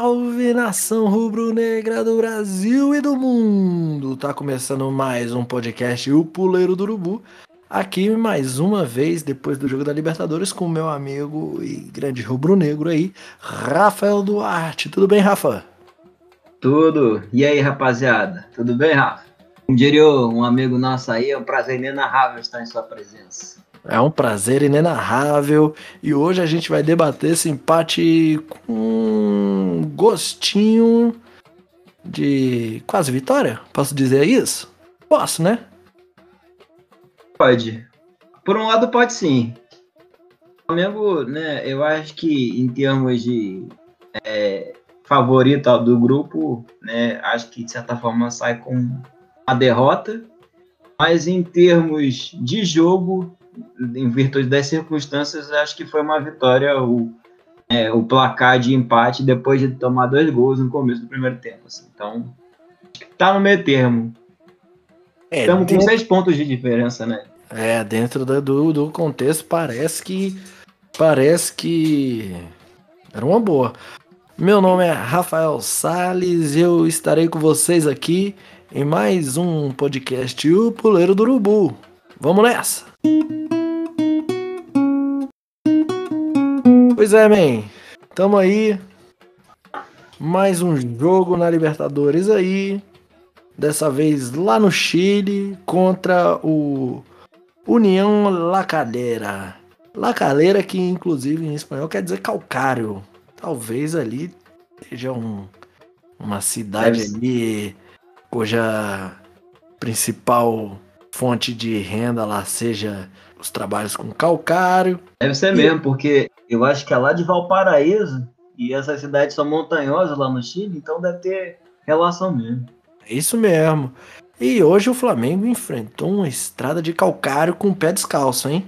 Salve nação rubro-negra do Brasil e do mundo! Tá começando mais um podcast O Puleiro do Urubu. Aqui mais uma vez, depois do jogo da Libertadores, com meu amigo e grande rubro-negro aí, Rafael Duarte. Tudo bem, Rafa? Tudo. E aí, rapaziada? Tudo bem, Rafa? Como diria um amigo nosso aí, é um prazer inenarrável estar em sua presença. É um prazer inenarrável e hoje a gente vai debater esse empate com um gostinho de quase vitória. Posso dizer isso? Posso, né? Pode. Por um lado, pode sim. O Flamengo, né, eu acho que em termos de é, favorito do grupo, né, acho que de certa forma sai com a derrota. Mas em termos de jogo, em virtude das circunstâncias, acho que foi uma vitória o, é, o placar de empate depois de tomar dois gols no começo do primeiro tempo. Assim. Então, tá no meio termo. É, Estamos dentro... com seis pontos de diferença, né? É, dentro do, do contexto parece que parece que era uma boa. Meu nome é Rafael Sales e eu estarei com vocês aqui em mais um podcast O Puleiro do Urubu. Vamos nessa! Pois é, man. Tamo aí. Mais um jogo na Libertadores aí. Dessa vez lá no Chile contra o União La Calera. La Calera que inclusive em espanhol quer dizer calcário. Talvez ali seja um, uma cidade ali cuja principal fonte de renda lá seja os trabalhos com calcário. Deve ser e... mesmo, porque eu acho que é lá de Valparaíso e essas cidades são montanhosas lá no Chile, então deve ter relação mesmo. É isso mesmo. E hoje o Flamengo enfrentou uma estrada de calcário com o pé descalço, hein?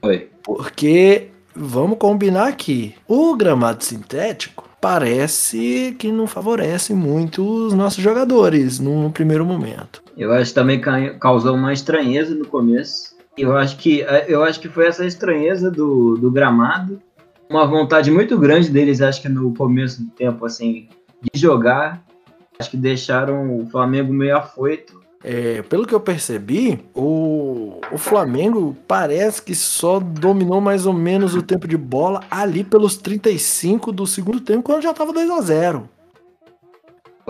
Foi. Porque, vamos combinar aqui, o gramado sintético parece que não favorece muito os nossos jogadores no primeiro momento. Eu acho que também causou uma estranheza no começo. Eu acho que, eu acho que foi essa estranheza do, do gramado, uma vontade muito grande deles, acho que no começo do tempo, assim, de jogar. Acho que deixaram o Flamengo meio afoito. É, pelo que eu percebi, o, o Flamengo parece que só dominou mais ou menos o tempo de bola ali pelos 35 do segundo tempo, quando já estava 2 a 0 Foi.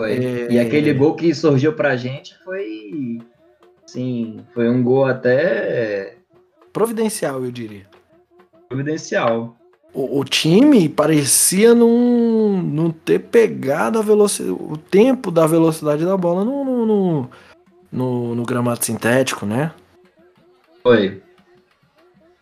É... E aquele gol que surgiu pra gente foi. Sim, foi um gol até. Providencial, eu diria. Providencial. O, o time parecia não, não ter pegado a velocidade, o tempo da velocidade da bola no, no, no no, no gramado sintético, né? Foi.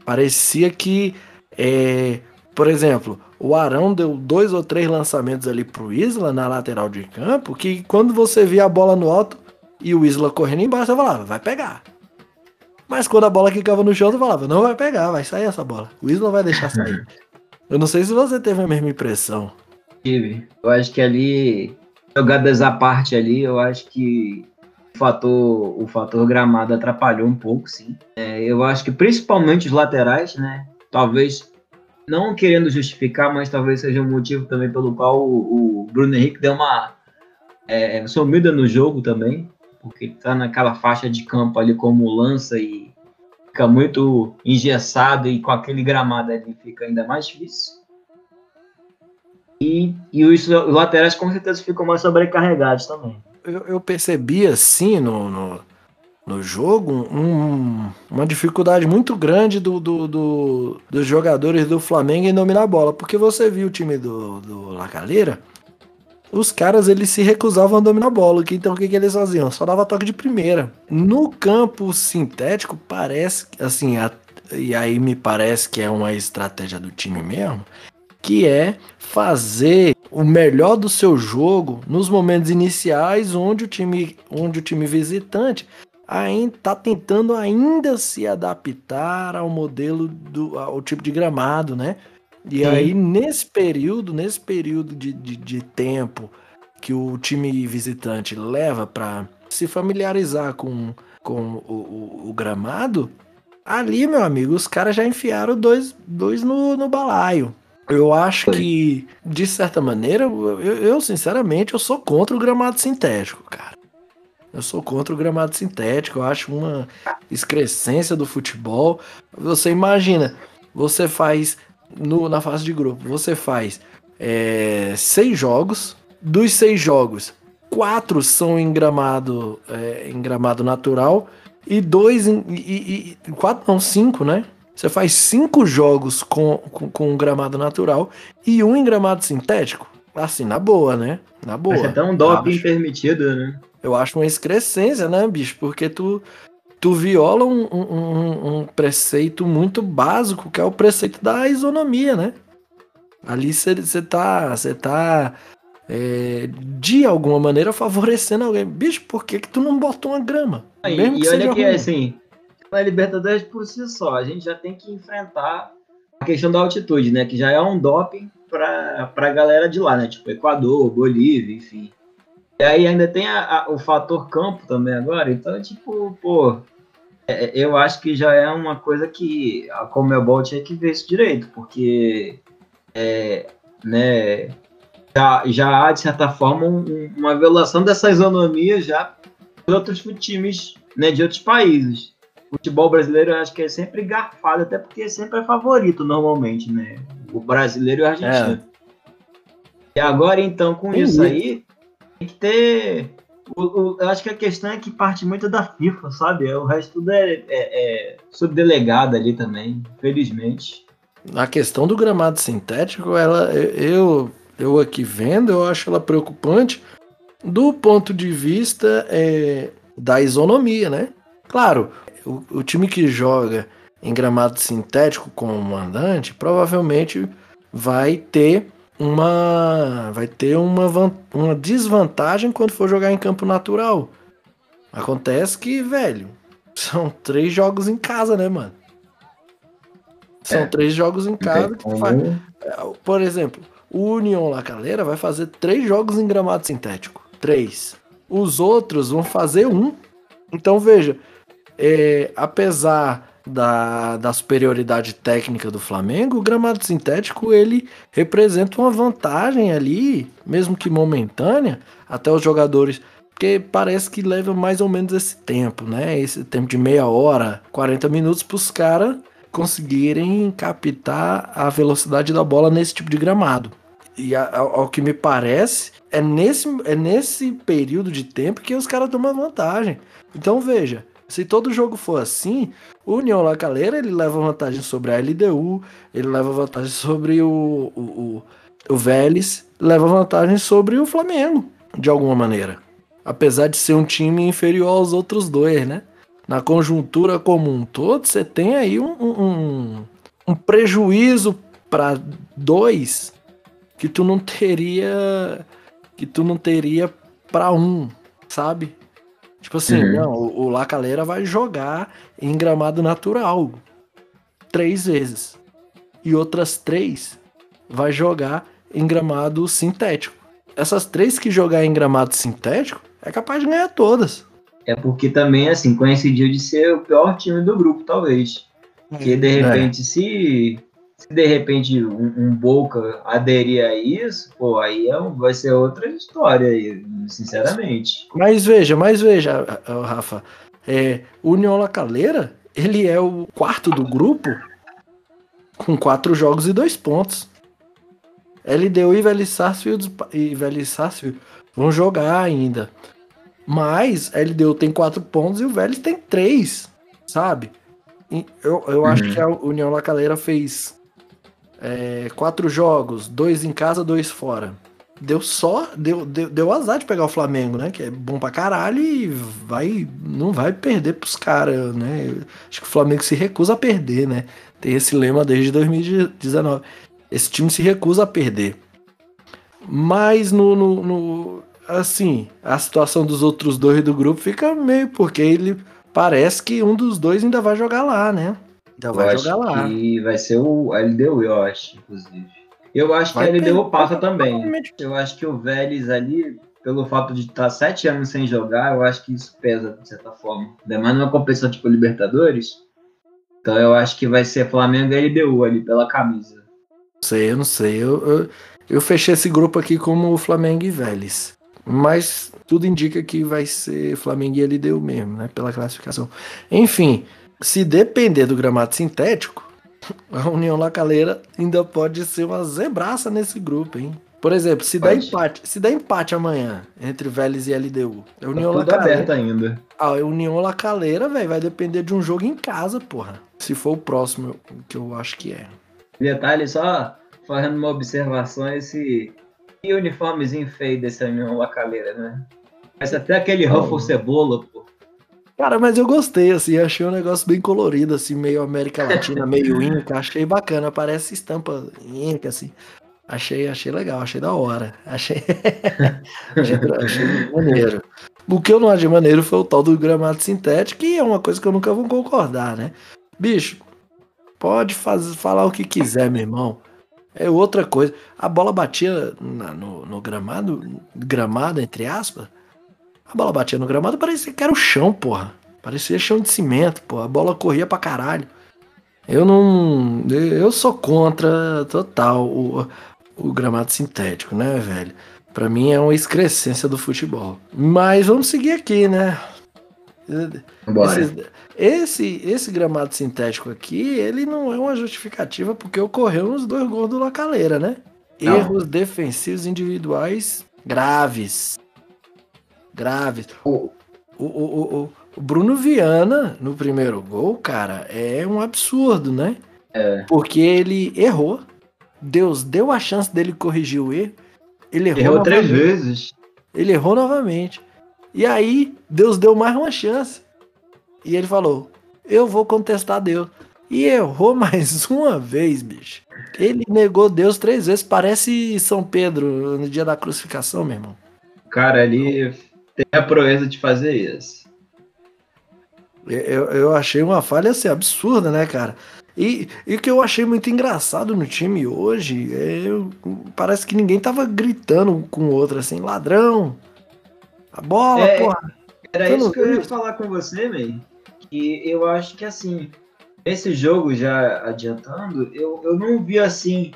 Parecia que, é, por exemplo, o Arão deu dois ou três lançamentos ali pro Isla na lateral de campo, que quando você via a bola no alto e o Isla correndo embaixo, você falava, vai pegar. Mas quando a bola quicava no chão, você falava, não vai pegar, vai sair essa bola. O Isla vai deixar sair. eu não sei se você teve a mesma impressão. Tive. Eu acho que ali, jogadas à parte ali, eu acho que fator, o fator gramado atrapalhou um pouco, sim. É, eu acho que principalmente os laterais, né? Talvez não querendo justificar, mas talvez seja um motivo também pelo qual o, o Bruno Henrique deu uma é, sumida no jogo também, porque tá naquela faixa de campo ali como lança e fica muito engessado e com aquele gramado ali fica ainda mais difícil. E, e os, os laterais com certeza ficam mais sobrecarregados também eu, eu percebi assim no, no, no jogo um, uma dificuldade muito grande do, do, do, dos jogadores do Flamengo em dominar a bola. Porque você viu o time do, do La Calera, os caras eles se recusavam a dominar a bola. Então o que, que eles faziam? Só dava toque de primeira. No campo sintético, parece assim, a, e aí me parece que é uma estratégia do time mesmo, que é fazer o melhor do seu jogo nos momentos iniciais, onde o time, onde o time visitante está tentando ainda se adaptar ao modelo do ao tipo de gramado, né? E Sim. aí nesse período, nesse período de, de, de tempo que o time visitante leva para se familiarizar com, com o, o, o, gramado, Ali, meu amigo, os caras já enfiaram dois, dois no, no balaio. Eu acho que, de certa maneira, eu, eu, sinceramente, eu sou contra o gramado sintético, cara. Eu sou contra o gramado sintético, eu acho uma excrescência do futebol. Você imagina, você faz no, na fase de grupo, você faz é, seis jogos, dos seis jogos, quatro são em gramado, é, em gramado natural e dois em, e, e, quatro não cinco, né? Você faz cinco jogos com, com, com um gramado natural e um em gramado sintético. Assim, na boa, né? Na boa. Mas é tão doping permitido, né? Eu acho uma excrescência, né, bicho? Porque tu, tu viola um, um, um, preceito muito básico, que é o preceito da isonomia, né? Ali você tá, cê tá é, de alguma maneira favorecendo alguém. Bicho, por que, que tu não botou uma grama? Aí, Mesmo e olha que é assim, na Libertadores por si só, a gente já tem que enfrentar a questão da altitude, né? Que já é um doping para a galera de lá, né? Tipo Equador, Bolívia, enfim. E aí ainda tem a, a, o fator campo também agora, então, tipo, pô, é, é, eu acho que já é uma coisa que a Comebol tinha que ver isso direito, porque, é, né, já, já há, de certa forma, um, uma violação dessa isonomia já de outros times, né, de outros países futebol brasileiro eu acho que é sempre garfado, até porque sempre é favorito normalmente, né? O brasileiro e o argentino. É. E agora, então, com tem isso aí, tem que ter. O, o, eu acho que a questão é que parte muito da FIFA, sabe? O resto tudo é, é, é subdelegado ali também, infelizmente. A questão do gramado sintético, ela, eu, eu aqui vendo, eu acho ela preocupante do ponto de vista é, da isonomia, né? Claro, o, o time que joga em gramado sintético com o mandante provavelmente vai ter uma vai ter uma, uma desvantagem quando for jogar em campo natural. Acontece que, velho, são três jogos em casa, né, mano? São é. três jogos em casa que faz. Por exemplo, o União La Calera vai fazer três jogos em gramado sintético. Três. Os outros vão fazer um. Então veja, é, apesar da, da superioridade técnica do Flamengo, o gramado sintético ele representa uma vantagem ali, mesmo que momentânea, até os jogadores. Porque parece que leva mais ou menos esse tempo, né? Esse tempo de meia hora, 40 minutos para os caras conseguirem captar a velocidade da bola nesse tipo de gramado. E ao, que me parece, é nesse, é nesse período de tempo que os caras tomam vantagem. Então veja, se todo jogo for assim, o União La Calera ele leva vantagem sobre a LDU, ele leva vantagem sobre o, o, o, o Vélez, leva vantagem sobre o Flamengo, de alguma maneira. Apesar de ser um time inferior aos outros dois, né? Na conjuntura como um todo, você tem aí um, um, um prejuízo para dois que tu não teria que tu não teria para um, sabe? Tipo assim, uhum. não, o, o Lacaleira vai jogar em gramado natural três vezes. E outras três vai jogar em gramado sintético. Essas três que jogar em gramado sintético é capaz de ganhar todas. É porque também, assim, coincidiu de ser o pior time do grupo, talvez. Porque de é. repente, é. se se de repente um, um Boca aderir a isso, pô, aí é, vai ser outra história aí, sinceramente. Mas veja, mas veja, Rafa, é, o União La Calera, ele é o quarto do grupo com quatro jogos e dois pontos. LDU e Vélez Sarsfield, e Vélez Sarsfield vão jogar ainda. Mas LDU tem quatro pontos e o Vélez tem três, sabe? Eu, eu uhum. acho que a União La Calera fez é, quatro jogos, dois em casa, dois fora. Deu só, deu, deu, deu azar de pegar o Flamengo, né? Que é bom pra caralho e vai, não vai perder pros caras, né? Acho que o Flamengo se recusa a perder, né? Tem esse lema desde 2019. Esse time se recusa a perder. Mas no, no, no assim, a situação dos outros dois do grupo fica meio porque ele parece que um dos dois ainda vai jogar lá, né? Então vai eu jogar lá. E vai ser o LDU, eu acho, inclusive. Eu acho vai que a LDU ter, passa também. Eu acho que o Vélez ali, pelo fato de estar sete anos sem jogar, eu acho que isso pesa, de certa forma. Ainda mais numa competição tipo Libertadores. Então eu acho que vai ser Flamengo e LDU ali pela camisa. Não sei, eu não sei. Eu, eu, eu fechei esse grupo aqui como Flamengo e Vélez. Mas tudo indica que vai ser Flamengo e LDU mesmo, né? Pela classificação. Enfim, se depender do gramado sintético, a União Lacaleira ainda pode ser uma zebraça nesse grupo, hein? Por exemplo, se der empate, se der empate amanhã entre Vélez e LDU, a União tá Lacaleira ainda. A União Lacaleira, velho, vai depender de um jogo em casa, porra. Se for o próximo, que eu acho que é. Detalhe só fazendo uma observação esse que uniformezinho feio desse União Lacaleira, né? Parece até aquele Ruffle Cebola, pô. Cara, mas eu gostei, assim, achei um negócio bem colorido, assim, meio América Latina, meio Inca, achei bacana, parece estampa Inca, assim. Achei, achei legal, achei da hora. Achei, achei, achei maneiro. O que eu não achei maneiro foi o tal do gramado sintético, que é uma coisa que eu nunca vou concordar, né? Bicho, pode fazer, falar o que quiser, meu irmão. É outra coisa. A bola batia na, no, no, gramado, gramado, entre aspas. A bola batia no gramado, parecia que era o chão, porra. Parecia chão de cimento, porra. A bola corria pra caralho. Eu não. Eu sou contra total o, o gramado sintético, né, velho? Para mim é uma excrescência do futebol. Mas vamos seguir aqui, né? Esse, esse, esse, gramado sintético aqui, ele não é uma justificativa porque ocorreu nos dois gols do Lacaleira, né? Não. Erros defensivos individuais graves. Graves. O, o, o, o, Bruno Viana, no primeiro gol, cara, é um absurdo, né? É. Porque ele errou Deus deu a chance dele corrigir o erro. Ele errou, errou três vezes. Ele errou novamente. E aí, Deus deu mais uma chance. E ele falou: Eu vou contestar Deus. E errou mais uma vez, bicho. Ele negou Deus três vezes. Parece São Pedro no dia da crucificação, meu irmão. Cara, ali tem a proeza de fazer isso. Eu, eu achei uma falha assim, absurda, né, cara? E, e o que eu achei muito engraçado no time hoje é parece que ninguém tava gritando com o outro assim, ladrão, a bola, é, porra. Era isso que eu ia falar com você, man. Que eu acho que assim, esse jogo já adiantando, eu, eu não vi assim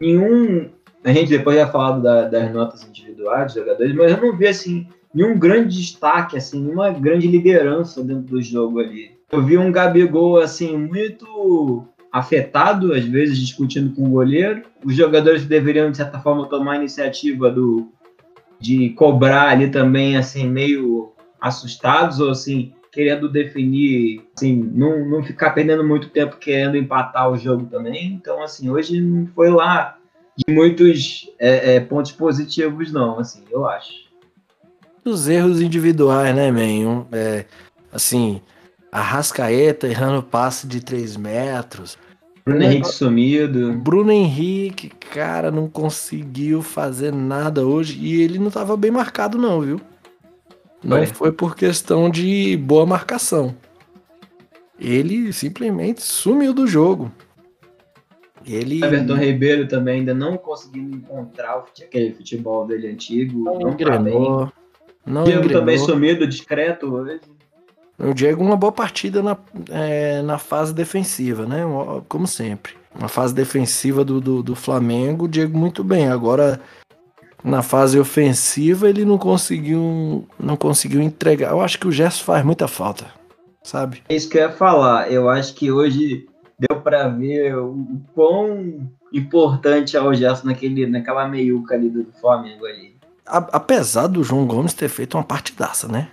nenhum. A gente depois já falado da, das notas individuais dos jogadores, mas eu não vi assim nenhum grande destaque, assim, nenhuma grande liderança dentro do jogo ali. Eu vi um Gabigol, assim, muito afetado, às vezes discutindo com o goleiro. Os jogadores deveriam, de certa forma, tomar a iniciativa do, de cobrar ali também, assim, meio assustados, ou assim, querendo definir, assim, não, não ficar perdendo muito tempo querendo empatar o jogo também. Então, assim, hoje não foi lá de muitos é, é, pontos positivos, não, assim, eu acho. Os erros individuais, né, man? É, assim, Arrascaeta errando passe de 3 metros. Bruno Henrique sumido. Bruno Henrique, cara, não conseguiu fazer nada hoje. E ele não estava bem marcado, não, viu? Não foi. foi por questão de boa marcação. Ele simplesmente sumiu do jogo. Ele. Everton Ribeiro também ainda não conseguiu encontrar aquele futebol dele antigo. Não, não engrenou. Não Diego também sumido, discreto hoje. O Diego uma boa partida na, é, na fase defensiva, né? Como sempre. Na fase defensiva do, do, do, Flamengo, o Diego muito bem. Agora, na fase ofensiva, ele não conseguiu não conseguiu entregar. Eu acho que o Gerson faz muita falta, sabe? É isso que eu ia falar. Eu acho que hoje deu para ver o quão importante é o Gerson naquele, naquela meiuca ali do Flamengo ali. A, apesar do João Gomes ter feito uma partidaça, né?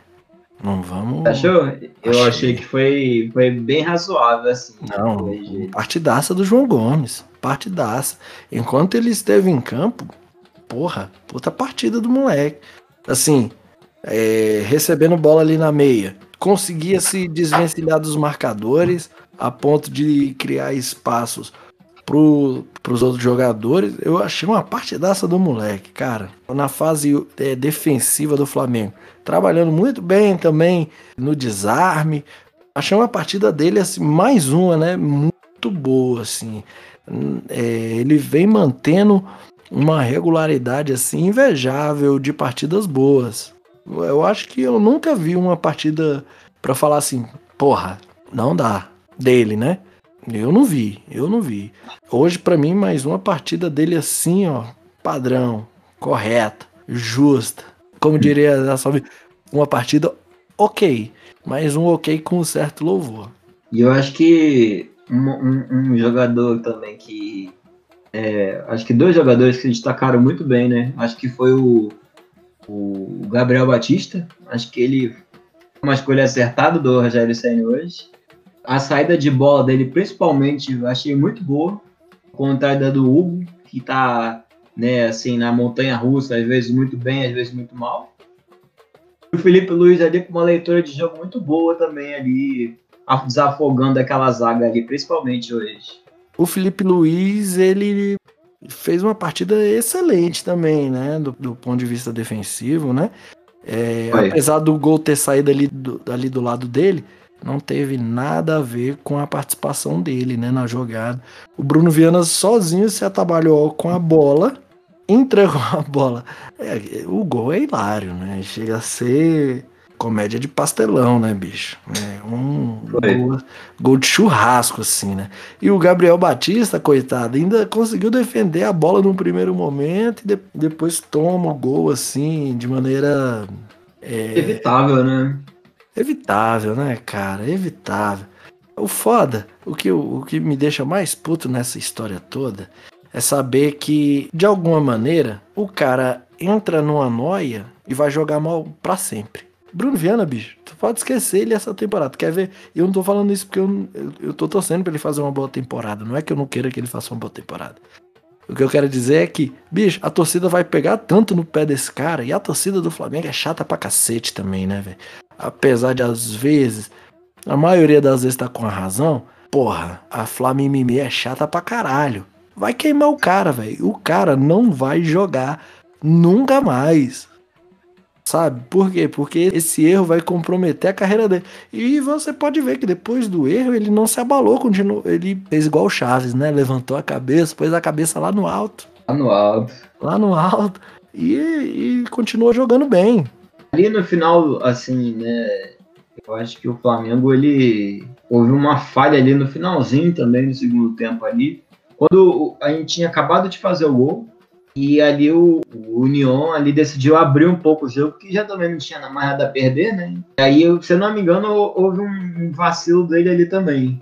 Não vamos. Achou? Eu achei, achei que foi, foi bem razoável, assim. Não, partidaça do João Gomes. Partidaça. Enquanto ele esteve em campo, porra, puta partida do moleque. Assim, é, recebendo bola ali na meia. Conseguia se desvencilhar dos marcadores a ponto de criar espaços para os outros jogadores. Eu achei uma partidaça do moleque, cara. Na fase é, defensiva do Flamengo trabalhando muito bem também no desarme. Achei uma partida dele assim, mais uma, né? Muito boa, assim. É, ele vem mantendo uma regularidade assim invejável de partidas boas. Eu acho que eu nunca vi uma partida para falar assim, porra, não dá dele, né? Eu não vi, eu não vi. Hoje, para mim, mais uma partida dele assim, ó, padrão, correta, justa. Como diria a uma partida ok, mas um ok com um certo louvor. E eu acho que um, um, um jogador também que. É, acho que dois jogadores que destacaram muito bem, né? Acho que foi o, o Gabriel Batista. Acho que ele uma escolha acertada do Rogério Senna hoje. A saída de bola dele, principalmente, eu achei muito boa. Contrário da do Hugo, que tá, né, assim, na montanha russa, às vezes muito bem, às vezes muito mal. O Felipe Luiz ali com uma leitura de jogo muito boa também ali, desafogando aquela zaga ali, principalmente hoje. O Felipe Luiz, ele fez uma partida excelente também, né, do, do ponto de vista defensivo, né? É, apesar do gol ter saído ali do, ali do lado dele, não teve nada a ver com a participação dele, né, na jogada. O Bruno Viana sozinho se atabalhou com a bola, entregou a bola. É, o gol é hilário, né? Chega a ser comédia de pastelão, né, bicho? É um gol, gol, de churrasco, assim, né? E o Gabriel Batista, coitado, ainda conseguiu defender a bola no primeiro momento e de, depois toma o gol, assim, de maneira. É, evitável, né? Evitável, né, cara? Evitável. O foda, o que, o que me deixa mais puto nessa história toda é saber que, de alguma maneira, o cara entra numa noia e vai jogar mal para sempre. Bruno Viana, bicho, tu pode esquecer ele essa temporada. Quer ver? Eu não tô falando isso porque eu, eu, eu tô torcendo pra ele fazer uma boa temporada. Não é que eu não queira que ele faça uma boa temporada. O que eu quero dizer é que, bicho, a torcida vai pegar tanto no pé desse cara. E a torcida do Flamengo é chata pra cacete também, né, velho? Apesar de às vezes, a maioria das vezes tá com a razão. Porra, a Flamimimi é chata pra caralho. Vai queimar o cara, velho. O cara não vai jogar nunca mais. Sabe? Por quê? Porque esse erro vai comprometer a carreira dele. E você pode ver que depois do erro ele não se abalou, continuou. Ele fez igual o Chaves, né? Levantou a cabeça, pôs a cabeça lá no alto. Lá no alto. Lá no alto. E, e continuou jogando bem. Ali no final, assim, né? Eu acho que o Flamengo, ele. Houve uma falha ali no finalzinho também, no segundo tempo ali. Quando a gente tinha acabado de fazer o gol, e ali o, o Union ali decidiu abrir um pouco o jogo, que já também não tinha mais nada a perder, né? E aí, se eu não me engano, houve um vacilo dele ali também.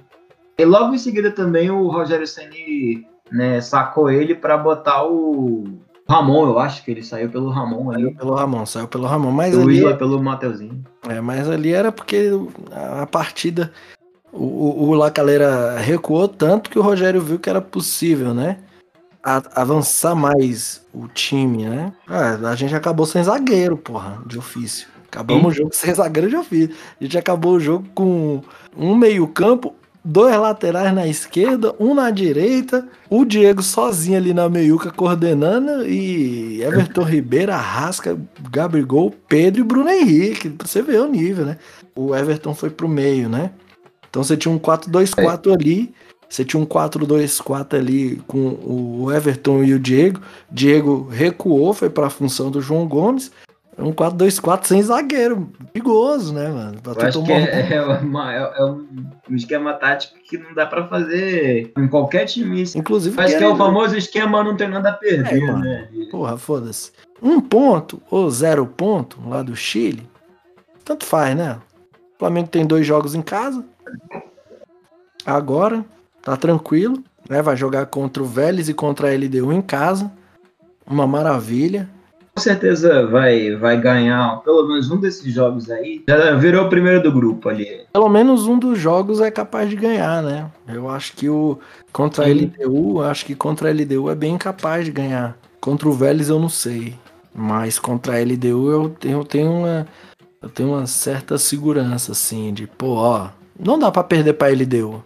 E logo em seguida também o Rogério Ceni né, sacou ele para botar o Ramon, eu acho que ele saiu pelo Ramon ali. Saiu pelo Ramon, saiu pelo Ramon, mas o ali... Isla pelo Mateuzinho. É, mas ali era porque a partida o, o, o Lacaleira recuou tanto que o Rogério viu que era possível, né? a, avançar mais o time, né? Ah, a gente acabou sem zagueiro, porra, de ofício. Acabamos Sim. o jogo sem zagueiro de ofício. A gente acabou o jogo com um meio-campo, dois laterais na esquerda, um na direita, o Diego sozinho ali na meiuca coordenando e Everton Ribeiro, Arrasca, Gabigol, Pedro e Bruno Henrique. Pra você ver o nível, né? O Everton foi pro meio, né? Então você tinha um 4-2-4 ali você tinha um 4-2-4 ali com o Everton e o Diego. Diego recuou, foi para a função do João Gomes. Um 4-2-4 sem zagueiro. Perigoso, né, mano? Pra Eu acho que é, é, uma, é, é, um esquema tático que não dá para fazer em qualquer time. Inclusive, acho que é o famoso esquema não tem nada a perder, é, né? Porra, foda-se. Um ponto ou zero ponto lá do Chile, tanto faz, né? O Flamengo tem dois jogos em casa. Agora, tá tranquilo, né? Vai jogar contra o Vélez e contra a LDU em casa. Uma maravilha. Certeza vai, vai ganhar pelo menos um desses jogos aí. Já virou o primeiro do grupo ali. Pelo menos um dos jogos é capaz de ganhar, né? Eu acho que o contra a LDU, acho que contra a LDU é bem capaz de ganhar. Contra o Vélez eu não sei, mas contra a LDU eu tenho, eu tenho uma eu tenho uma certa segurança assim de, pô, ó, não dá para perder para LDU.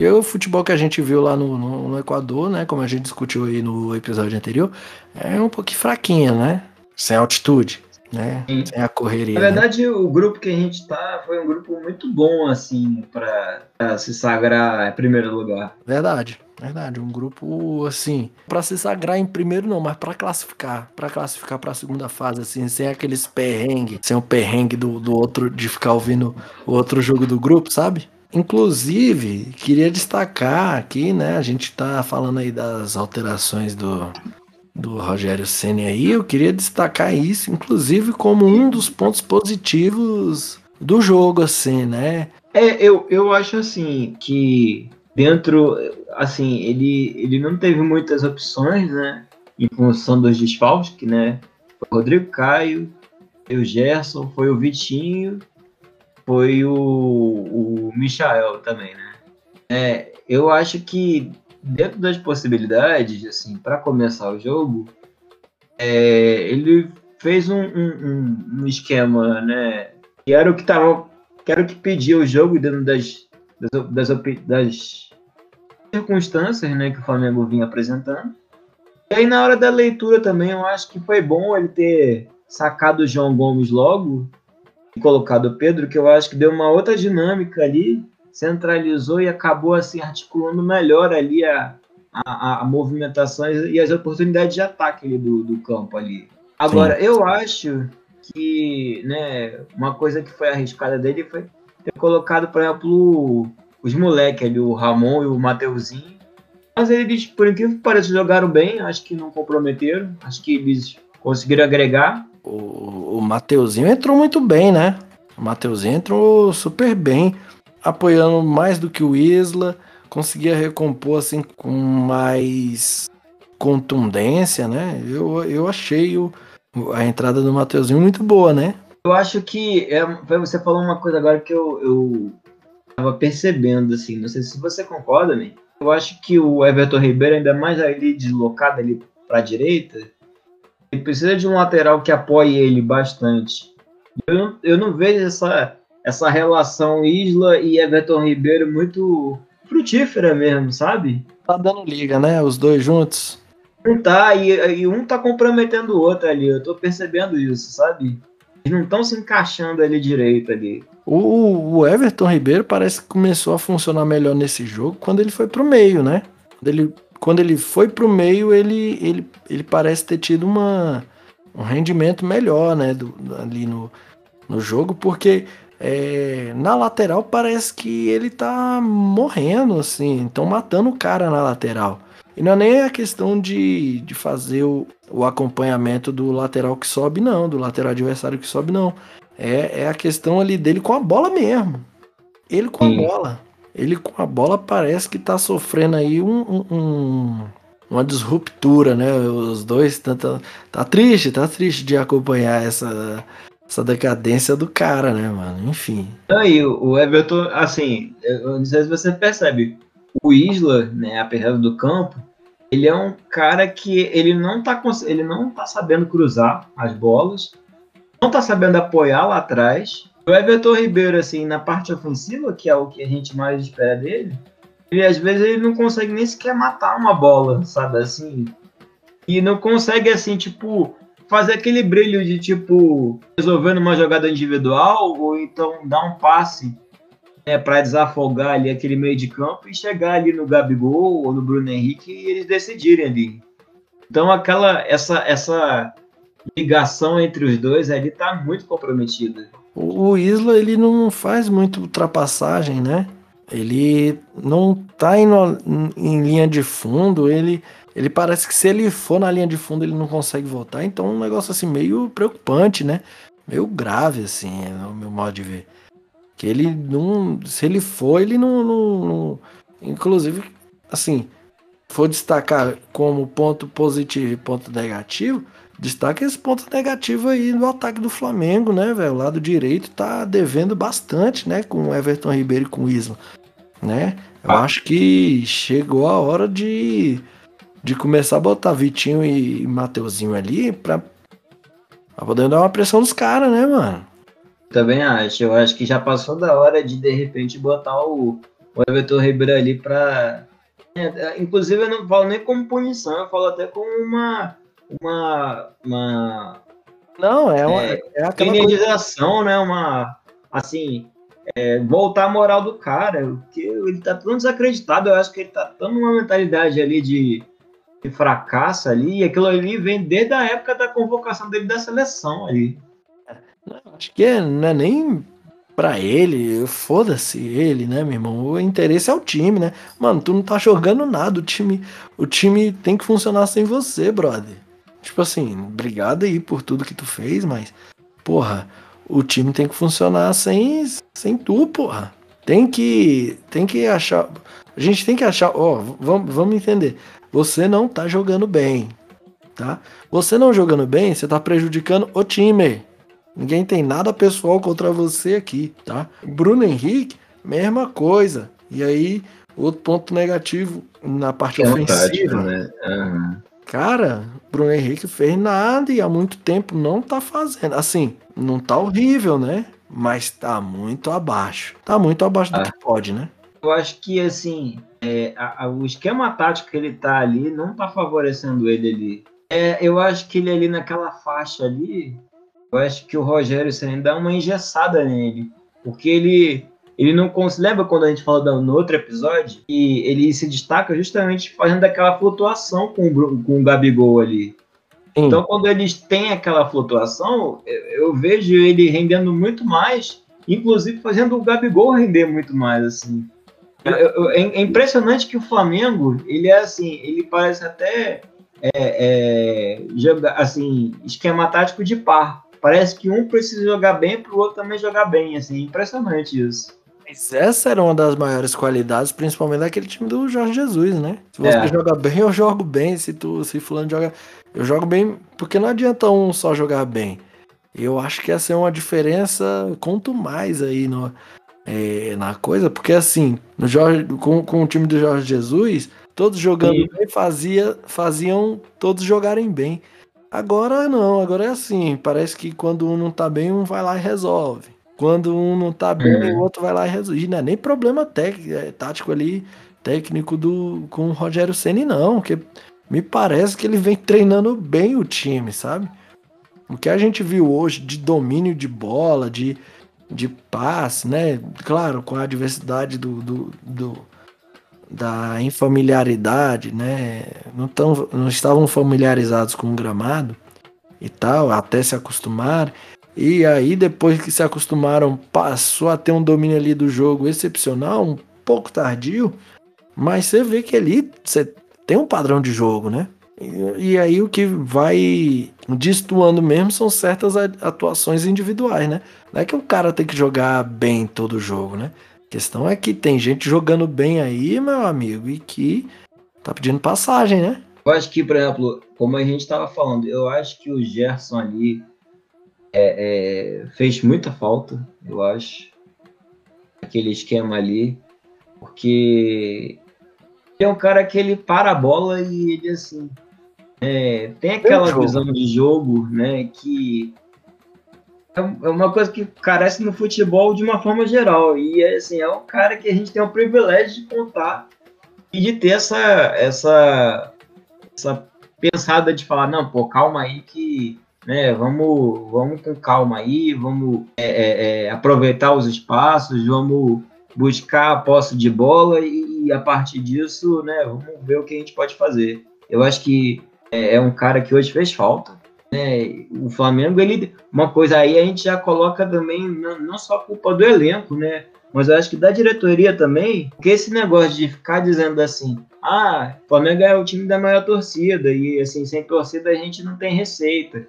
E o futebol que a gente viu lá no, no, no, Equador, né? Como a gente discutiu aí no episódio anterior, é um pouquinho fraquinho, né? Sem altitude, né? Sim. Sem a correria. Na né? verdade, né? o grupo que a gente tá foi um grupo muito bom, assim, para se sagrar em primeiro lugar. Verdade. Verdade, um grupo assim, para se sagrar em primeiro não, mas para classificar, para classificar para a segunda fase assim, sem aqueles perrengue, sem o perrengue do, do outro de ficar ouvindo o outro jogo do grupo, sabe? Inclusive, queria destacar aqui, né? A gente tá falando aí das alterações do, do Rogério Senna aí. Eu queria destacar isso, inclusive, como um dos pontos positivos do jogo, assim, né? É, eu, eu acho assim que dentro, assim, ele, ele não teve muitas opções, né? Em função dos desfalques, né? Foi o Rodrigo Caio, foi o Gerson, foi o Vitinho foi o, o Michael também, né? É, eu acho que dentro das possibilidades, assim, para começar o jogo, é, ele fez um, um, um, esquema, né? Que era o que tava, que era o que pedia o jogo dentro das, das, das, das circunstâncias, né, que o Flamengo vinha apresentando. E aí na hora da leitura também, eu acho que foi bom ele ter sacado o João Gomes logo colocado o Pedro, que eu acho que deu uma outra dinâmica ali, centralizou e acabou assim articulando melhor ali a, a, a movimentação e as oportunidades de ataque ali do, do campo ali. Agora, Sim. eu acho que né, uma coisa que foi arriscada dele foi ter colocado, por exemplo, os moleques ali, o Ramon e o Mateuzinho. Mas eles, por incrível que pareça, jogaram bem, acho que não comprometeram, acho que eles conseguiram agregar o, o Mateuzinho entrou muito bem, né? O Mateuzinho entrou super bem, apoiando mais do que o Isla, conseguia recompor assim com mais contundência, né? Eu, eu achei o, a entrada do Mateuzinho muito boa, né? Eu acho que é, você falou uma coisa agora que eu, eu tava percebendo, assim, não sei se você concorda, né? Eu acho que o Everton Ribeiro, ainda mais ali deslocado ali para a direita, ele precisa de um lateral que apoie ele bastante. Eu eu não vejo essa, essa relação Isla e Everton Ribeiro muito frutífera mesmo, sabe? Tá dando liga, né? Os dois juntos. Não tá, e, e um tá comprometendo o outro ali. Eu tô percebendo isso, sabe? Eles não estão se encaixando ali direito ali. O, o, Everton Ribeiro parece que começou a funcionar melhor nesse jogo quando ele foi pro meio, né? Quando ele quando ele foi para o meio, ele, ele, ele parece ter tido uma, um rendimento melhor né, do, ali no, no jogo, porque é, na lateral parece que ele tá morrendo, assim, estão matando o cara na lateral. E não é nem a questão de, de fazer o, o acompanhamento do lateral que sobe, não, do lateral adversário que sobe, não. É, é a questão ali dele com a bola mesmo. Ele com a bola ele com a bola parece que tá sofrendo aí um, um, uma disruptura, né? Os dois tá, tá, tá, triste, tá triste de acompanhar essa, essa decadência do cara, né, mano? Enfim. Aí, o Everton, assim, eu não sei se você percebe, o Isla, né, apesar do campo, ele é um cara que ele não tá, ele não tá sabendo cruzar as bolas, não tá sabendo apoiar lá atrás, o Everton Ribeiro, assim, na parte ofensiva, que é o que a gente mais espera dele, ele às vezes ele não consegue nem sequer matar uma bola, sabe assim? E não consegue, assim, tipo, fazer aquele brilho de, tipo, resolvendo uma jogada individual ou então dar um passe né, para desafogar ali aquele meio de campo e chegar ali no Gabigol ou no Bruno Henrique e eles decidirem ali. Então aquela essa essa ligação entre os dois ali tá muito comprometida. O Isla ele não faz muito ultrapassagem, né? Ele não tá indo em linha de fundo, ele, ele parece que se ele for na linha de fundo ele não consegue voltar, então é um negócio assim meio preocupante, né? Meio grave assim, é o meu modo de ver. Que ele não, se ele for, ele não, não, não inclusive assim, for destacar como ponto positivo e ponto negativo, Destaca esse ponto negativo aí no ataque do Flamengo, né, velho? O lado direito tá devendo bastante, né, com o Everton Ribeiro e com o Isla, né? Eu ah. acho que chegou a hora de, de começar a botar Vitinho e Mateuzinho ali pra, pra poder dar uma pressão nos caras, né, mano? Também acho. Eu acho que já passou da hora de, de repente, botar o, o Everton Ribeiro ali pra... É, inclusive, eu não falo nem como punição, eu falo até como uma uma. uma não, é, uma, é, é coisa... né? Uma. Assim, é, voltar a moral do cara, porque ele tá tão desacreditado, eu acho que ele tá tão numa mentalidade ali de, de fracasso ali, e aquilo ali vem desde a época da convocação dele da seleção ali. Não, acho que é, não é nem Pra ele, foda-se ele, né, meu irmão? O interesse é o time, né? Mano, tu não tá jogando nada. O time, o time tem que funcionar sem você, brother. Tipo assim, obrigado aí por tudo que tu fez, mas, porra, o time tem que funcionar sem, sem tu, porra. Tem que, tem que achar. A gente tem que achar. Ó, vamos, vamos entender. Você não tá jogando bem, tá? Você não jogando bem, você tá prejudicando o time. Ninguém tem nada pessoal contra você aqui, tá? Bruno Henrique, mesma coisa. E aí, outro ponto negativo na parte é ofensiva. né? Uhum. Cara, Bruno Henrique fez nada e há muito tempo não tá fazendo. Assim, não tá horrível, né? Mas tá muito abaixo. Tá muito abaixo ah. do que pode, né? Eu acho que, assim, é, a, a, o esquema tático que ele tá ali não tá favorecendo ele ali. É, eu acho que ele ali naquela faixa ali, eu acho que o Rogério Senna dá uma engessada nele. Porque ele, ele não consegue. Lembra quando a gente falou no outro episódio? E ele se destaca justamente fazendo aquela flutuação com o, com o Gabigol ali. Sim. Então, quando eles têm aquela flutuação, eu, eu, vejo ele rendendo muito mais, inclusive fazendo o Gabigol render muito mais, assim. É, é impressionante que o Flamengo, ele é assim, ele parece até é, é, joga, assim, esquema tático de par. Parece que um precisa jogar bem para o outro também jogar bem, assim, impressionante isso. Mas essa era uma das maiores qualidades, principalmente daquele time do Jorge Jesus, né? Se você é. joga bem, eu jogo bem. Se tu, se fulano joga, eu jogo bem, porque não adianta um só jogar bem. Eu acho que essa é uma diferença quanto mais aí no, é, na coisa, porque assim, no Jorge, com, com o time do Jorge Jesus, todos jogando Sim. bem fazia, faziam todos jogarem bem. Agora não, agora é assim, parece que quando um não tá bem, um vai lá e resolve. Quando um não tá bem, uhum. o outro vai lá e resolve. E não é nem problema técnico, é, tático ali, técnico do com o Rogério Ceni não, que me parece que ele vem treinando bem o time, sabe? O que a gente viu hoje de domínio de bola, de de paz, né? Claro, com a diversidade do, do, do da infamiliaridade, né? Não, tão, não estavam familiarizados com o gramado e tal, até se acostumar. E aí, depois que se acostumaram, passou a ter um domínio ali do jogo excepcional, um pouco tardio, mas você vê que ali você tem um padrão de jogo, né? E, aí o que vai destoando mesmo são certas atuações individuais, né? Não é que o cara tem que jogar bem todo jogo, né? A questão é que tem gente jogando bem aí, meu amigo, e que tá pedindo passagem, né? Eu acho que, por exemplo, como a gente estava falando, eu acho que o Gerson ali é, é, fez muita falta, eu acho. Aquele esquema ali. Porque é um cara que ele para a bola e ele assim. É, tem aquela visão de jogo, né? Que é, é uma coisa que carece no futebol de uma forma geral. E assim, é um cara que a gente tem o privilégio de contar e de ter essa, essa, essa pensada de falar, não, pô, calma aí que né, vamos, vamos com calma aí, vamos é, é, é aproveitar os espaços, vamos buscar a posse de bola e, e, a partir disso, né, vamos ver o que a gente pode fazer. Eu acho que é, é um cara que hoje fez falta. Né? O Flamengo, ele, uma coisa aí a gente já coloca também, não, não só culpa do elenco, né? Mas eu acho que da diretoria também, porque esse negócio de ficar dizendo assim, ah, o Flamengo é o time da maior torcida, e assim, sem torcida a gente não tem receita.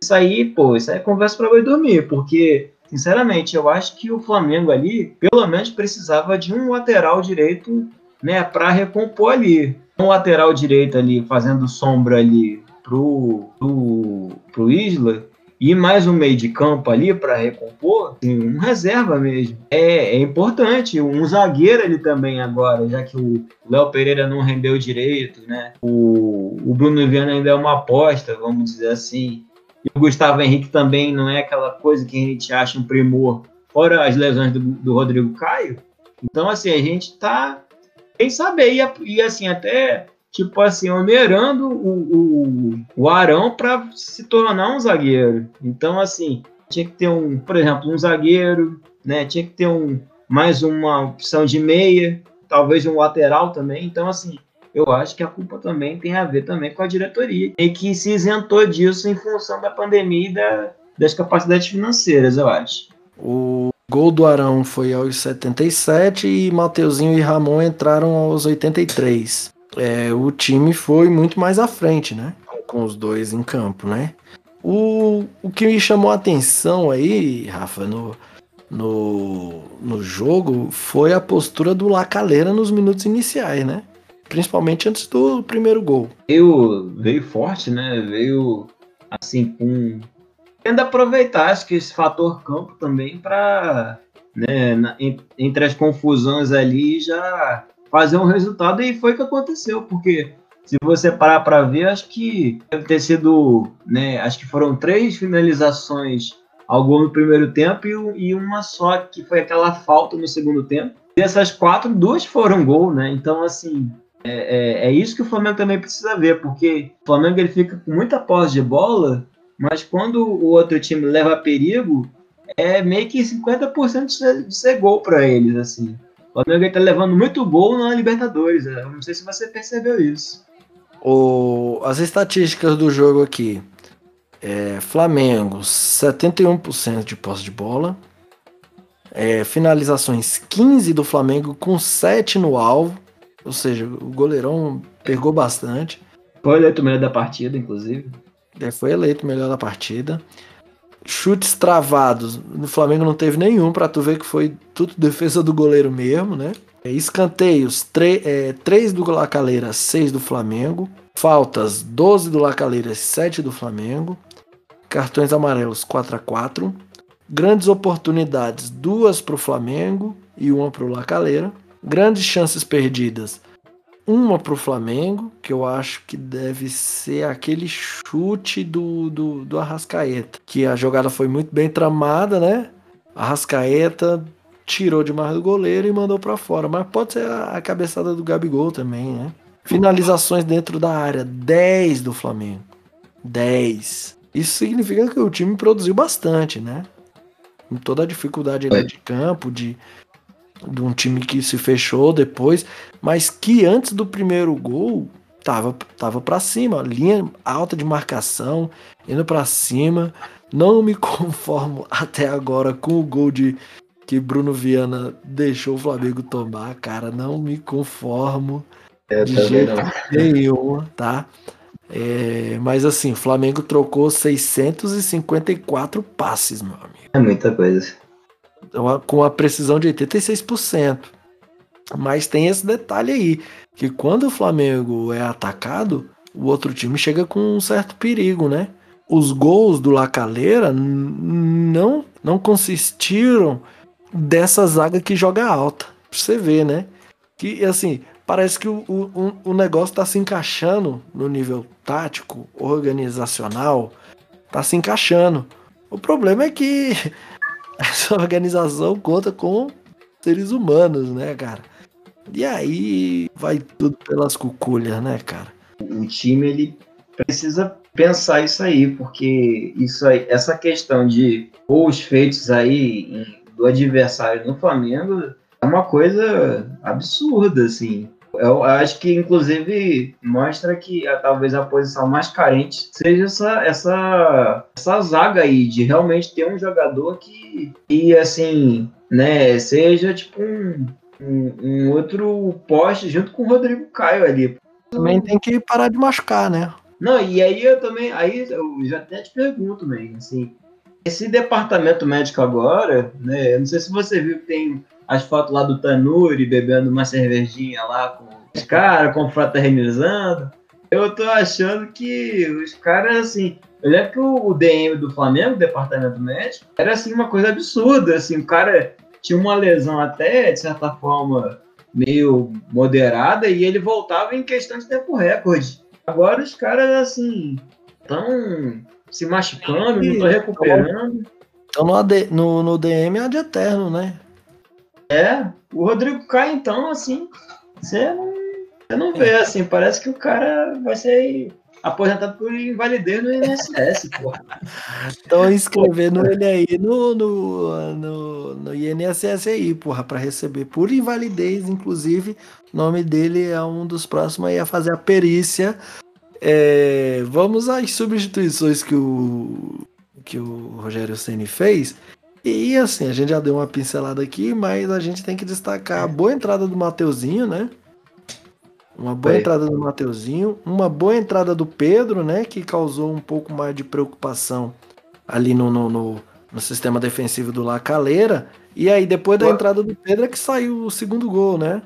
Isso aí, pô, isso aí é conversa para eu dormir, porque, sinceramente, eu acho que o Flamengo ali, pelo menos, precisava de um lateral direito, né, para recompor ali um lateral direito ali fazendo sombra ali pro, pro, pro Isla e mais um meio de campo ali para recompor, assim, um reserva mesmo. É, é, importante, um zagueiro ali também agora, já que o Léo Pereira não rendeu direito, né? O, o Bruno Viana ainda é uma aposta, vamos dizer assim. E o Gustavo Henrique também não é aquela coisa que a gente acha um primor, fora as lesões do, do Rodrigo Caio. Então, assim, a gente tá sem saber. E, e assim, até tipo assim, onerando o, o, o Arão para se tornar um zagueiro. Então, assim, tinha que ter um, por exemplo, um zagueiro, né? Tinha que ter um mais uma opção de meia, talvez um lateral também. Então, assim, eu acho que a culpa também tem a ver também com a diretoria e que se isentou disso em função da pandemia e da, das capacidades financeiras, eu acho. O Gol do Arão foi aos 77 e Mateuzinho e Ramon entraram aos 83. É, o time foi muito mais à frente, né? Com os dois em campo, né? O, o que me chamou a atenção aí, Rafa, no, no, no jogo foi a postura do Lacaleira nos minutos iniciais, né? Principalmente antes do primeiro gol. Veio, veio forte, né? Veio assim com. Tendo aproveitar, acho que esse fator campo também para, né, entre as confusões ali já fazer um resultado e foi o que aconteceu, porque se você parar para ver, acho que deve ter sido, né, acho que foram três finalizações ao gol no primeiro tempo e, e uma só que foi aquela falta no segundo tempo. Dessas quatro, duas foram gol, né? Então, assim, é, é, é, isso que o Flamengo também precisa ver, porque o Flamengo ele fica com muita posse de bola, mas quando o outro time leva perigo, é meio que 50% de ser, de ser gol para eles, assim. O Flamengo está levando muito gol na Libertadores, né? eu não sei se você percebeu isso. O, as estatísticas do jogo aqui. É, Flamengo, 71% de posse de bola. É, finalizações 15 do Flamengo com 7 no alvo. Ou seja, o goleirão pegou bastante. Foi eleito o melhor da partida, inclusive. É, foi eleito melhor da partida. Chutes travados. No Flamengo não teve nenhum, para tu ver que foi tudo defesa do goleiro mesmo, né? É, escanteios, 3 é, do Lacaleira, 6 do Flamengo. Faltas, 12 do Lacaleira, 7 do Flamengo. Cartões amarelos, 4 a 4 Grandes oportunidades, duas para o Flamengo e uma para o Lacaleira. Grandes chances perdidas, uma para o Flamengo, que eu acho que deve ser aquele chute do, do, do Arrascaeta, que a jogada foi muito bem tramada, né? Arrascaeta tirou demais do goleiro e mandou para fora. Mas pode ser a, cabeçada do Gabigol também, né? Finalizações dentro da área, 10 do Flamengo. 10. Isso significa que o time produziu bastante, né? Com toda a dificuldade é. de campo, de, de um time que se fechou depois, mas que antes do primeiro gol tava, tava para cima, linha alta de marcação, indo para cima. Não me conformo até agora com o gol de que Bruno Viana deixou o Flamengo tomar, cara, não me conformo Eu de jeito não. nenhum, tá? É, mas assim, o Flamengo trocou 654 passes, meu amigo. É muita coisa. Então, com a precisão de 86%. Mas tem esse detalhe aí, que quando o Flamengo é atacado, o outro time chega com um certo perigo, né? Os gols do Lacaleira não, não consistiram dessa zaga que joga alta. Pra você ver, né? Que assim, parece que o, o, o negócio tá se encaixando no nível tático, organizacional, tá se encaixando. O problema é que essa organização conta com seres humanos, né, cara? E aí vai tudo pelas cuculhas, né, cara? O time ele precisa pensar isso aí, porque isso aí, essa questão de gols feitos aí do adversário no Flamengo é uma coisa absurda, assim. Eu acho que, inclusive, mostra que a, talvez a posição mais carente seja essa, essa, essa zaga aí, de realmente ter um jogador que, que assim, né, seja tipo um, um, um outro poste junto com o Rodrigo Caio ali. Também tem que parar de machucar, né? Não, e aí eu também, aí eu já até te pergunto, mesmo, assim, esse departamento médico agora, né? Eu não sei se você viu que tem as fotos lá do Tanuri bebendo uma cervejinha lá com os caras, confraternizando. Eu tô achando que os caras, assim. Eu lembro que o, DM do Flamengo, o departamento médico, era assim uma coisa absurda. Assim, o cara tinha uma lesão até, de certa forma, meio moderada, e ele voltava em questão de tempo recorde. Agora os caras, assim, tão se machucando, não tô recuperando. Então no, AD, no, no DM é de eterno, né? É, o Rodrigo cai então, assim, você não, você não vê, assim, parece que o cara vai ser aposentado por invalidez no INSS, pô. Estão inscrevendo ele aí no, no, no, no INSS aí, porra, para receber por invalidez, inclusive, o nome dele é um dos próximos aí a fazer a perícia é, vamos às substituições que o, que o Rogério Ceni fez. E assim, a gente já deu uma pincelada aqui, mas a gente tem que destacar a boa entrada do Mateuzinho, né? Uma boa é. entrada do Mateuzinho, uma boa entrada do Pedro, né? Que causou um pouco mais de preocupação ali no, no, no, no sistema defensivo do Lacaleira. E aí, depois da entrada do Pedro, é que saiu o segundo gol, né?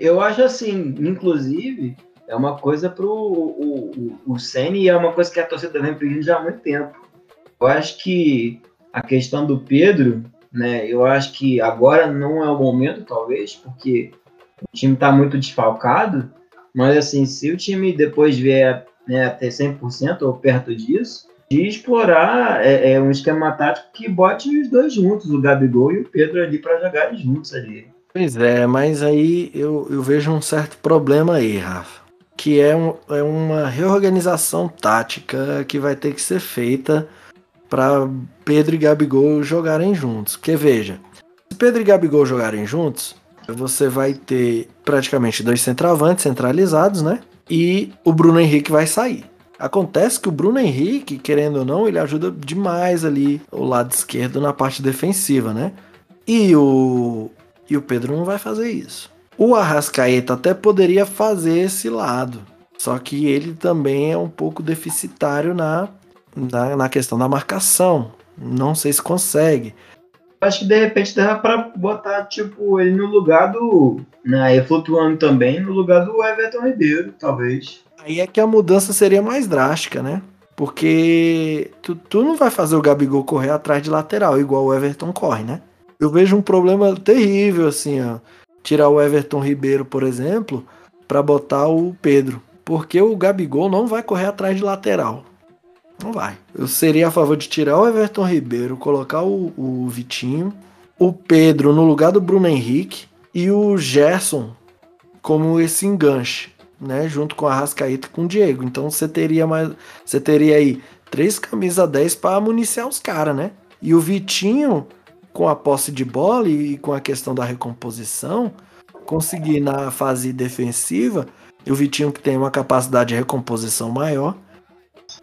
Eu acho assim, inclusive, é uma coisa pro o, o, o Senna e é uma coisa que a torcida vem pedindo já há muito tempo. Eu acho que a questão do Pedro, né? Eu acho que agora não é o momento, talvez, porque o time está muito desfalcado. Mas assim, se o time depois vier né, até 100% ou perto disso, de explorar é, é, um esquema tático que bote os dois juntos, o Gabigol e o Pedro ali para jogarem juntos ali. Pois é, mas aí eu, eu vejo um certo problema aí, Rafa. Que é, um, é uma reorganização tática que vai ter que ser feita para Pedro e Gabigol jogarem juntos. Porque veja, se Pedro e Gabigol jogarem juntos, você vai ter praticamente dois centroavantes centralizados, né? E o Bruno Henrique vai sair. Acontece que o Bruno Henrique, querendo ou não, ele ajuda demais ali o lado esquerdo na parte defensiva, né? E o, e o Pedro não vai fazer isso. O Arrascaeta até poderia fazer esse lado, só que ele também é um pouco deficitário na, na, na questão da marcação. Não sei se consegue. Acho que de repente dava para botar tipo ele no lugar do, né, flutuando também no lugar do Everton Ribeiro, talvez. Aí é que a mudança seria mais drástica, né? Porque tu, tu não vai fazer o Gabigol correr atrás de lateral, igual o Everton corre, né? Eu vejo um problema terrível, assim, ó. Tirar o Everton Ribeiro, por exemplo, para botar o Pedro. Porque o Gabigol não vai correr atrás de lateral. Não vai. Eu seria a favor de tirar o Everton Ribeiro, colocar o, o Vitinho, o Pedro no lugar do Bruno Henrique e o Gerson como esse enganche né, junto com a Rascaeta e com o Diego. Então você teria mais, você teria aí três camisa 10 para municiar os caras, né? E o Vitinho com a posse de bola e com a questão da recomposição, conseguir na fase defensiva, o Vitinho que tem uma capacidade de recomposição maior,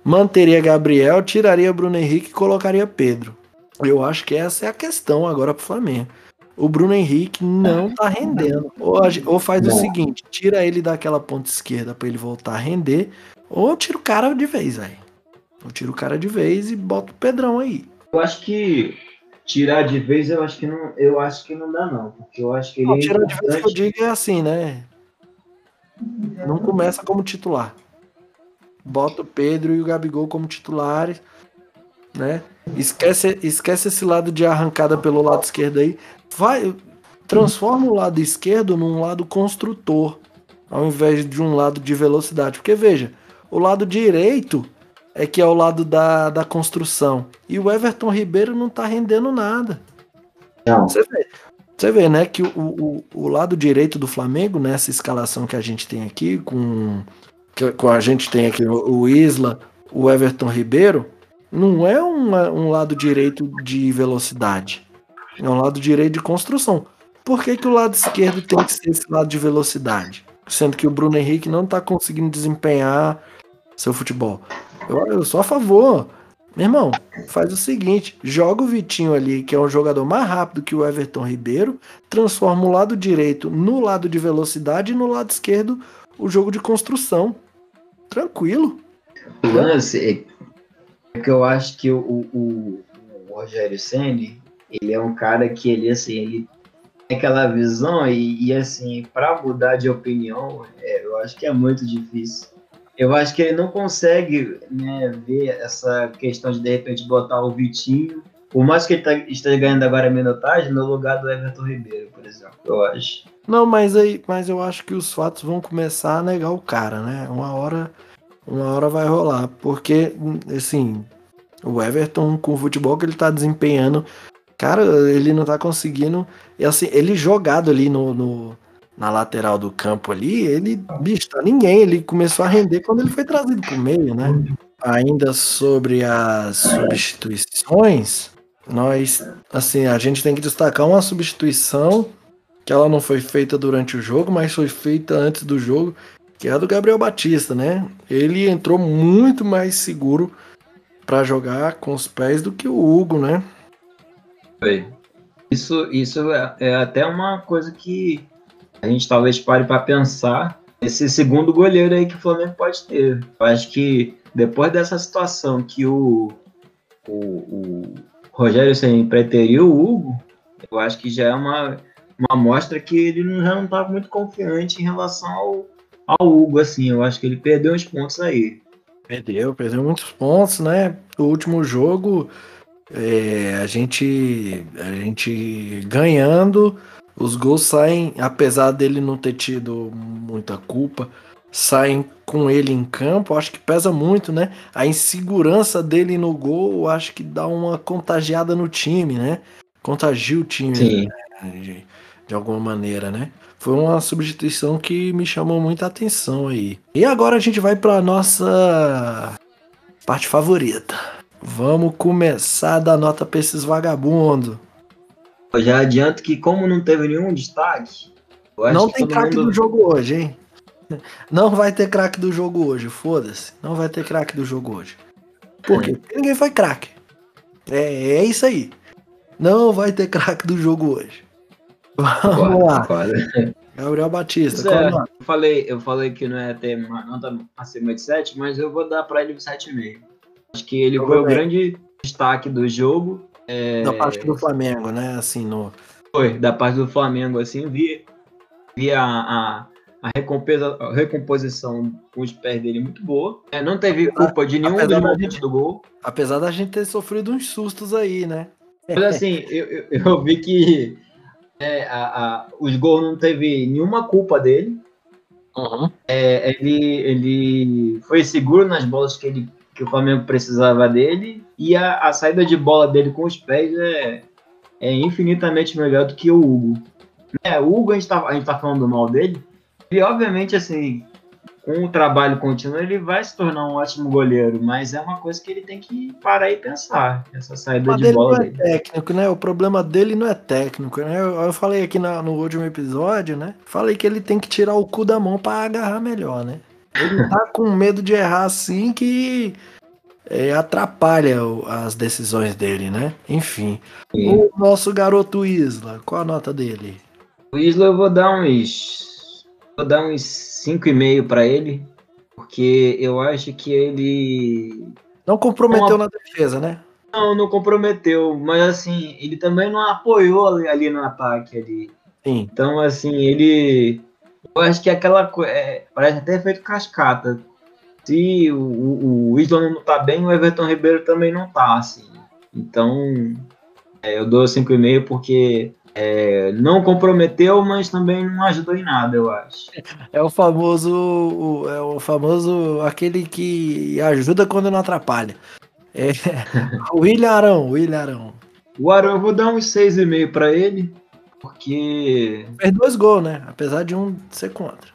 manteria Gabriel, tiraria Bruno Henrique e colocaria Pedro. Eu acho que essa é a questão agora pro Flamengo o Bruno Henrique não tá rendendo. Ou, ou faz o seguinte, tira ele daquela ponta esquerda para ele voltar a render, ou tira o cara de vez, velho. Ou tira o cara de vez e bota o Pedrão aí. Eu acho que tirar de vez, eu acho que não, eu acho que não dá não, porque eu acho que ele não, é tirar de vez que eu digo é assim, né? Não começa como titular. Bota o Pedro e o Gabigol como titulares, né? Esquece, esquece esse lado de arrancada pelo lado esquerdo aí vai transforma o lado esquerdo num lado construtor, ao invés de um lado de velocidade. Porque veja, o lado direito é que é o lado da, da construção. E o Everton Ribeiro não tá rendendo nada. Não. Você vê, você vê né, que o, o, o lado direito do Flamengo, nessa escalação que a gente tem aqui, com, que, com a gente tem aqui o, o Isla, o Everton Ribeiro, não é uma, um lado direito de velocidade. É um lado direito de construção. Por que, que o lado esquerdo tem que ser esse lado de velocidade? Sendo que o Bruno Henrique não está conseguindo desempenhar seu futebol. Eu, eu sou a favor. Meu irmão, faz o seguinte: joga o Vitinho ali, que é um jogador mais rápido que o Everton Ribeiro, transforma o lado direito no lado de velocidade e no lado esquerdo o jogo de construção. Tranquilo. O lance é que eu acho que o, o, o Rogério Senni ele é um cara que ele assim ele tem aquela visão e, e assim para mudar de opinião é, eu acho que é muito difícil eu acho que ele não consegue né, ver essa questão de de repente botar o Vitinho por mais que ele tá, esteja ganhando agora a minutagem no lugar do Everton Ribeiro por exemplo eu acho não mas aí mas eu acho que os fatos vão começar a negar o cara né uma hora uma hora vai rolar porque assim o Everton com o futebol que ele tá desempenhando Cara, ele não tá conseguindo. E assim, ele jogado ali no, no, na lateral do campo ali, ele, bicho, tá ninguém. Ele começou a render quando ele foi trazido pro meio, né? Ainda sobre as substituições, nós, assim, a gente tem que destacar uma substituição que ela não foi feita durante o jogo, mas foi feita antes do jogo, que é a do Gabriel Batista, né? Ele entrou muito mais seguro para jogar com os pés do que o Hugo, né? Foi. Isso, isso é, é até uma coisa que a gente talvez pare para pensar esse segundo goleiro aí que o Flamengo pode ter. Eu acho que depois dessa situação que o, o, o Rogério Senna preteriu o Hugo, eu acho que já é uma, uma amostra que ele não, já não estava muito confiante em relação ao, ao Hugo, assim. Eu acho que ele perdeu uns pontos aí. Perdeu, perdeu muitos pontos, né? O último jogo, é, a gente a gente ganhando, os gols saem, apesar dele não ter tido muita culpa, saem com ele em campo, acho que pesa muito, né? A insegurança dele no gol, acho que dá uma contagiada no time, né? Contagia o time né? de, de, alguma maneira, né? Foi uma substituição que me chamou muita atenção aí. E agora a gente vai para nossa parte favorita. Vamos começar da nota para esses vagabundos. Eu já adianto que como não teve nenhum destaque, não tem craque mundo... do jogo hoje, hein? Não vai ter craque do jogo hoje, foda-se. Não vai ter craque do jogo hoje. Por quê? Porque ninguém foi craque. É, é isso aí. Não vai ter craque do jogo hoje. Vamos lá. Gabriel Batista. É, eu, falei, eu falei que não ia ter nota acima de 7, mas eu vou dar para ele um 7,5. Acho que ele eu foi o grande destaque do jogo. É... Da parte do Flamengo, né? Assim, no... Foi, da parte do Flamengo, assim, vi, vi a, a, a, recompensa, a recomposição com os pés dele muito boa. É, não teve culpa de nenhum dos momentos do gol. Apesar da gente ter sofrido uns sustos aí, né? Mas assim, eu, eu, eu vi que é, a, a, os gols não teve nenhuma culpa dele. Uhum. É, ele, ele foi seguro nas bolas que, ele, que o Flamengo precisava dele. E a, a saída de bola dele com os pés é, é infinitamente melhor do que o Hugo. É, o Hugo, a gente, tá, a gente tá falando mal dele. E obviamente, assim, com o trabalho contínuo, ele vai se tornar um ótimo goleiro, mas é uma coisa que ele tem que parar e pensar, essa saída de bola não é técnico, né? O problema dele não é técnico, né? Eu, eu falei aqui na, no último episódio, né? Falei que ele tem que tirar o cu da mão para agarrar melhor, né? Ele tá com medo de errar assim que é, atrapalha as decisões dele, né? Enfim. Sim. O nosso garoto Isla, qual a nota dele? O Isla eu vou dar uns vou dar uns 5,5 para ele, porque eu acho que ele. Não comprometeu Uma... na defesa, né? Não, não comprometeu, mas assim, ele também não apoiou ali, ali no ataque ali. Sim. Então, assim, ele. Eu acho que aquela coisa. É, parece até feito cascata. Se o, o, o Isla não tá bem, o Everton Ribeiro também não tá, assim. Então, é, eu dou 5,5 porque é, não comprometeu, mas também não ajudou em nada, eu acho. É o famoso, é o famoso aquele que ajuda quando não atrapalha. É, o William Arão, William Arão. O Arão eu vou dar uns 6,5 para ele, porque fez dois gols, né? Apesar de um ser contra.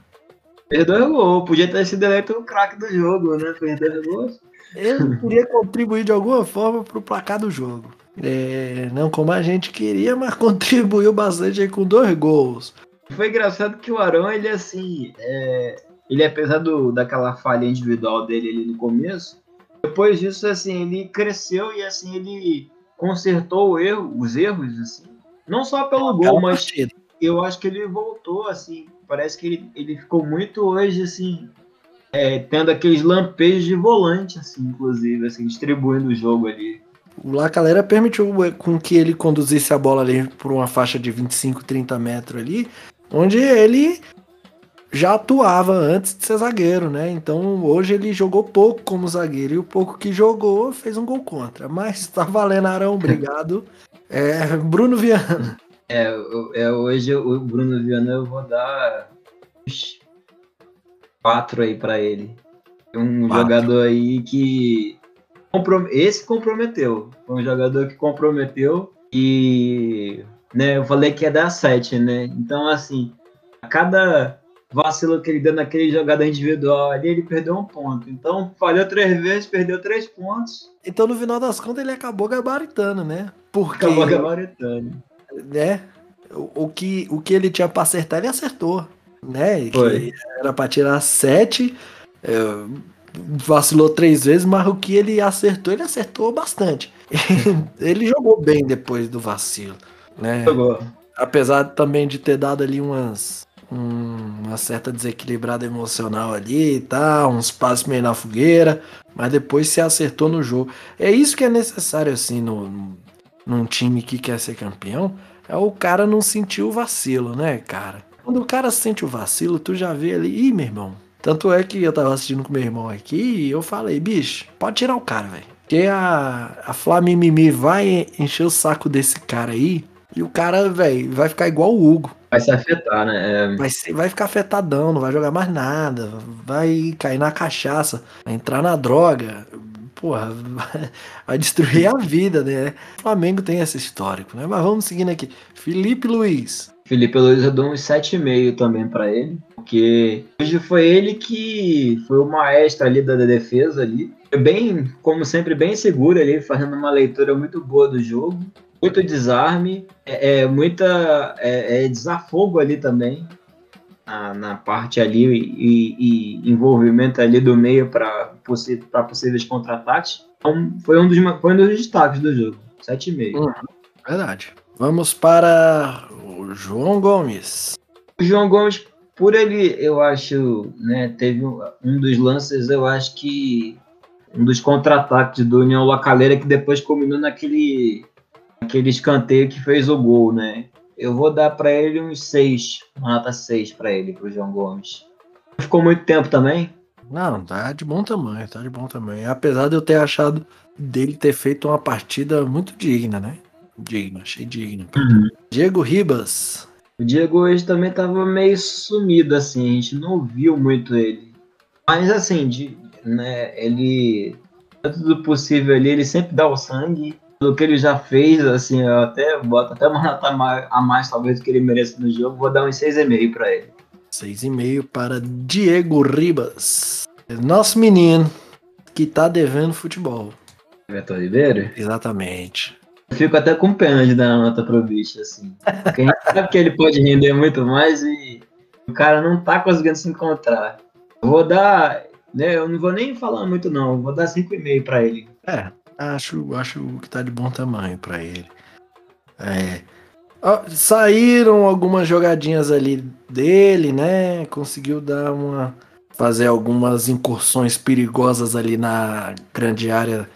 Fez dois gols, podia ter sido eleito o craque do jogo, né? Fez dois gols. Ele queria contribuir de alguma forma para o placar do jogo. É, não como a gente queria, mas contribuiu bastante com dois gols. Foi engraçado que o Arão, ele assim, é, ele apesar do, daquela falha individual dele ali no começo, depois disso, assim, ele cresceu e assim, ele consertou erro, os erros, assim, não só pelo gol, mas eu acho que ele voltou, assim, parece que ele, ele ficou muito hoje, assim, é, tendo aqueles lampejos de volante, assim, inclusive, assim, distribuindo o jogo ali. O Lacalera permitiu eh, com que ele conduzisse a bola ali por uma faixa de 25, 30 metros ali, onde ele já atuava antes de ser zagueiro, né? Então hoje ele jogou pouco como zagueiro e o pouco que jogou fez um gol contra. Mas tá valendo, Arão, obrigado. É, Bruno Viana. É, é, hoje o Bruno Viana eu vou dar quatro aí para ele. Um quatro. jogador aí que esse comprometeu. Foi um jogador que comprometeu e né, eu falei que ia dar 7, né? Então, assim, a cada vacilo que ele deu naquele jogador individual ali, ele perdeu um ponto. Então, falhou três vezes, perdeu três pontos. Então, no final das contas, ele acabou gabaritando, né? Porque, acabou gabaritando. Né? O, o, que, o que ele tinha para acertar, ele acertou. Né? Foi. Que era para tirar sete. É, vacilou três vezes, mas o que ele acertou, ele acertou bastante. ele jogou bem depois do vacilo, né? Jogou. Apesar também de ter dado ali umas uma certa desequilibrada emocional ali e tal, uns passos meio na fogueira, mas depois se acertou no jogo. É isso que é necessário assim no, num time que quer ser campeão, é o cara não sentir o vacilo, né, cara? Quando o cara sente o vacilo, tu já vê ali, ih, meu irmão. Tanto é que eu tava assistindo com meu irmão aqui e eu falei, bicho, pode tirar o cara, velho. Porque a, a Flamimimi vai encher o saco desse cara aí e o cara, velho, vai ficar igual o Hugo. Vai se afetar, né? É... Vai, ser, vai ficar afetadão, não vai jogar mais nada, vai cair na cachaça, vai entrar na droga. Porra, vai destruir a vida, né? O Flamengo tem esse histórico, né? Mas vamos seguindo aqui. Felipe Luiz. Felipe Luiz eu dou uns 7,5 também para ele, porque hoje foi ele que foi o maestro ali da defesa ali. Bem, como sempre, bem seguro ali, fazendo uma leitura muito boa do jogo muito desarme, é, é muita é, é, desafogo ali também na, na parte ali e, e, envolvimento ali do meio para possíveis contra-ataques. Então, foi um dos foi um dos destaques do jogo, 7,5. Uhum, verdade. Vamos para João Gomes. O João Gomes, por ele, eu acho, né, teve um, um dos lances, eu acho que um dos contra-ataques do União Lacaleira que depois culminou naquele aquele escanteio que fez o gol, né? Eu vou dar para ele uns 6, uma nota 6 para ele, pro João Gomes. Ficou muito tempo também? Não, tá de bom tamanho, tá de bom tamanho. Apesar de eu ter achado dele ter feito uma partida muito digna, né? Digna, achei digna. Uhum. Diego Ribas. O Diego hoje também tava meio sumido, assim, a gente não viu muito ele. Mas assim, de, né, ele, dentro do possível ali, ele sempre dá o sangue pelo que ele já fez, assim, eu até boto até uma nota a mais, talvez, do que ele mereça no jogo, vou dar uns 6,5 para ele. 6,5 para Diego Ribas. Nosso menino que tá devendo futebol. Everton Ribeiro? Exatamente. Eu fico até com pena de dar uma nota pro bicho, assim. Porque a gente sabe que ele pode render muito mais e o cara não tá conseguindo se encontrar. Eu vou dar. Né, eu não vou nem falar muito, não. Vou dar 5,5 para ele. É, Acho, acho que tá de bom tamanho para ele. É. Saíram algumas jogadinhas ali dele, né? Conseguiu dar uma. fazer algumas incursões perigosas ali na grande área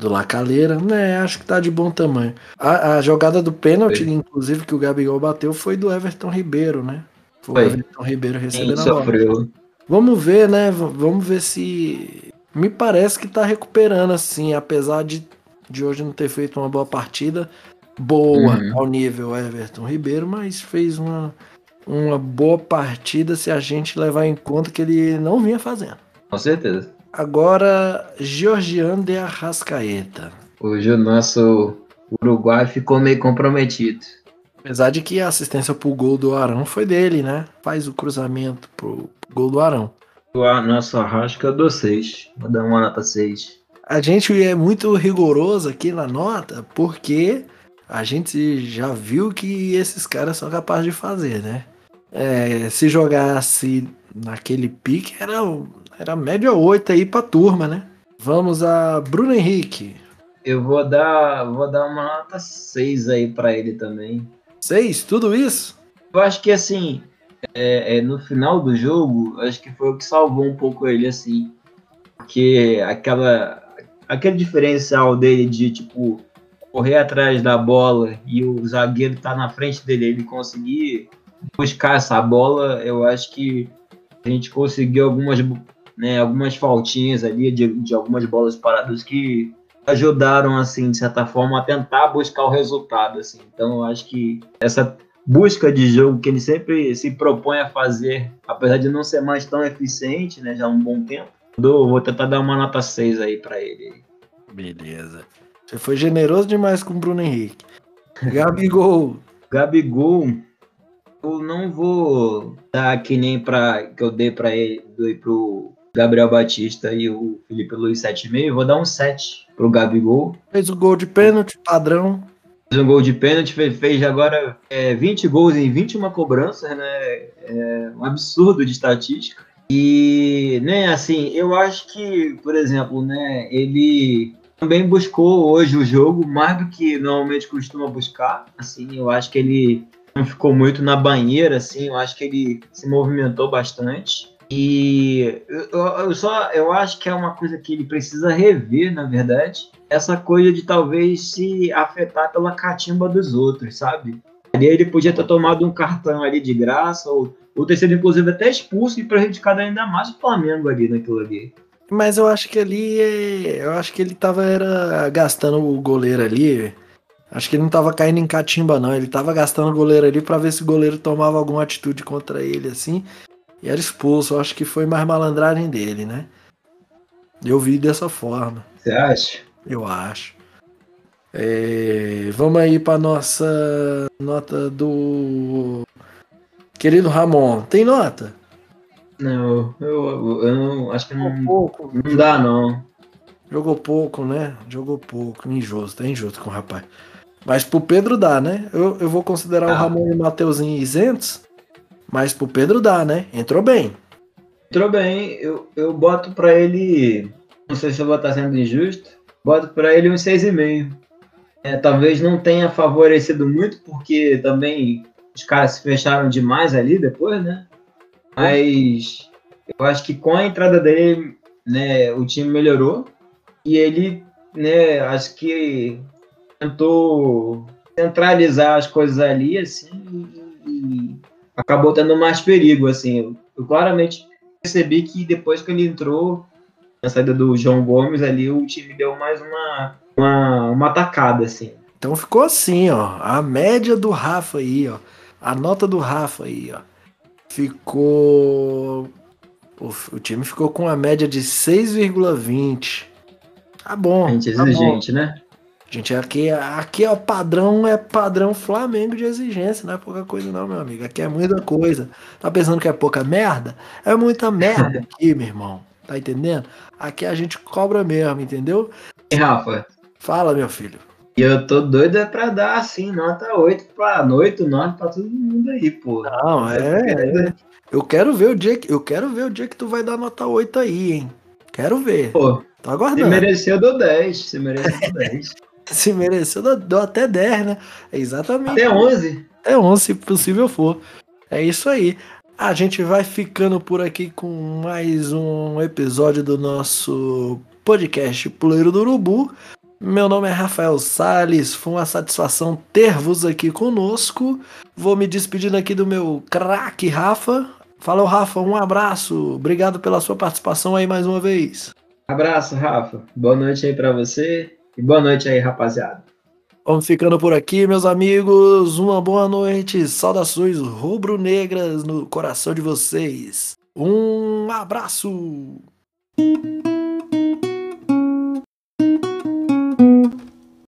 do Lacaleira, né? Acho que tá de bom tamanho. A, a jogada do pênalti, inclusive, que o Gabigol bateu, foi do Everton Ribeiro, né? Foi, foi. o Everton Ribeiro recebendo a bola. Vamos ver, né? Vamos ver se me parece que tá recuperando, assim, apesar de, de hoje não ter feito uma boa partida. Boa uhum. ao nível Everton Ribeiro, mas fez uma, uma boa partida se a gente levar em conta que ele não vinha fazendo. Com certeza. Agora, Georgiano de Arrascaeta. Hoje o nosso Uruguai ficou meio comprometido. Apesar de que a assistência pro gol do Arão foi dele, né? Faz o cruzamento pro, pro gol do Arão. A nossa rasca eu dou 6. Vou dar uma nota 6. A gente é muito rigoroso aqui na nota porque a gente já viu que esses caras são capazes de fazer, né? É, se jogasse naquele pique, era, era média 8 aí pra turma, né? Vamos a Bruno Henrique. Eu vou dar, vou dar uma nota 6 aí para ele também. 6? Tudo isso? Eu acho que assim, é, é, no final do jogo, acho que foi o que salvou um pouco ele, assim. Porque aquela, aquele diferencial dele de, tipo, correr atrás da bola e o zagueiro tá na frente dele, ele conseguir buscar essa bola, eu acho que a gente conseguiu algumas, né, algumas faltinhas ali de, de algumas bolas paradas que ajudaram, assim, de certa forma, a tentar buscar o resultado, assim. Então, eu acho que essa busca de jogo que ele sempre se propõe a fazer, apesar de não ser mais tão eficiente, né, já há um bom tempo. vou tentar dar uma nota 6 aí para ele. Beleza. Você foi generoso demais com o Bruno Henrique. Gabigol. Gabigol, eu não vou dar que nem para que eu dei para ele, dei pro Gabriel Batista e o Felipe Luiz 7,5, vou dar um 7 pro Gabigol. Fez o gol de pênalti, padrão fez um gol de pênalti, fez, fez agora é, 20 gols em 21 cobranças, né? É um absurdo de estatística. E, né, assim, eu acho que, por exemplo, né, ele também buscou hoje o jogo mais do que normalmente costuma buscar. Assim, eu acho que ele não ficou muito na banheira, assim, eu acho que ele se movimentou bastante. E eu, eu, só eu acho que é uma coisa que ele precisa rever, na verdade, essa coisa de talvez se afetar pela catimba dos outros, sabe? Ali ele podia ter tomado um cartão ali de graça, ou, ou ter sido inclusive até expulso e prejudicado ainda mais o Flamengo ali naquilo ali. Mas eu acho que ali, eu acho que ele tava era, gastando o goleiro ali. Acho que ele não tava caindo em catimba, não. Ele tava gastando o goleiro ali para ver se o goleiro tomava alguma atitude contra ele, assim e era expulso. Eu acho que foi mais malandragem dele, né? Eu vi dessa forma. Você acha? Eu acho. É, vamos aí para nossa nota do querido Ramon. Tem nota? Não, eu, eu não acho que não, pouco. não dá não. Jogou pouco, né? Jogou pouco. Injusto, é injusto com o rapaz. Mas pro Pedro dá, né? Eu, eu vou considerar ah. o Ramon e o Mateuzinho isentos. Mas pro Pedro dá, né? Entrou bem. Entrou bem. Eu, eu boto pra ele. Não sei se eu vou estar sendo injusto. Boto pra ele um 6,5. É, talvez não tenha favorecido muito, porque também os caras se fecharam demais ali depois, né? Mas eu acho que com a entrada dele, né, o time melhorou. E ele, né, acho que tentou centralizar as coisas ali, assim, e, acabou tendo mais perigo, assim. Eu, eu, claramente percebi que depois que ele entrou na saída do João Gomes ali, o time deu mais uma, uma, uma atacada, assim. Então ficou assim, ó. A média do Rafa aí, ó. A nota do Rafa aí, ó. Ficou. O, o time ficou com a média de 6,20. Tá bom. A gente é exigente, tá né? Gente, aqui, aqui é o padrão, é padrão Flamengo de exigência, não é pouca coisa não, meu amigo. Aqui é muita coisa. Tá pensando que é pouca merda? É muita merda aqui, meu irmão. Tá entendendo? Aqui a gente cobra mesmo, entendeu? E Rafa? Fala, meu filho. E eu tô doido é pra dar, assim, nota 8 pra noite, 9 pra todo mundo aí, pô. Não, é, é. Eu quero ver o dia que, eu quero ver o dia que tu vai dar nota 8 aí, hein? Quero ver. Pô, tô aguardando. Se mereceu, eu dou 10. Se mereceu, eu dou 10. Se mereceu, dou até 10, né? É exatamente. Até 11. Até 11, se possível for. É isso aí. A gente vai ficando por aqui com mais um episódio do nosso podcast Puleiro do Urubu. Meu nome é Rafael Sales, foi uma satisfação ter-vos aqui conosco. Vou me despedindo aqui do meu craque Rafa. Falou, Rafa, um abraço. Obrigado pela sua participação aí mais uma vez. Abraço, Rafa. Boa noite aí para você e boa noite aí, rapaziada. Vamos ficando por aqui, meus amigos. Uma boa noite. Saudações rubro-negras no coração de vocês. Um abraço.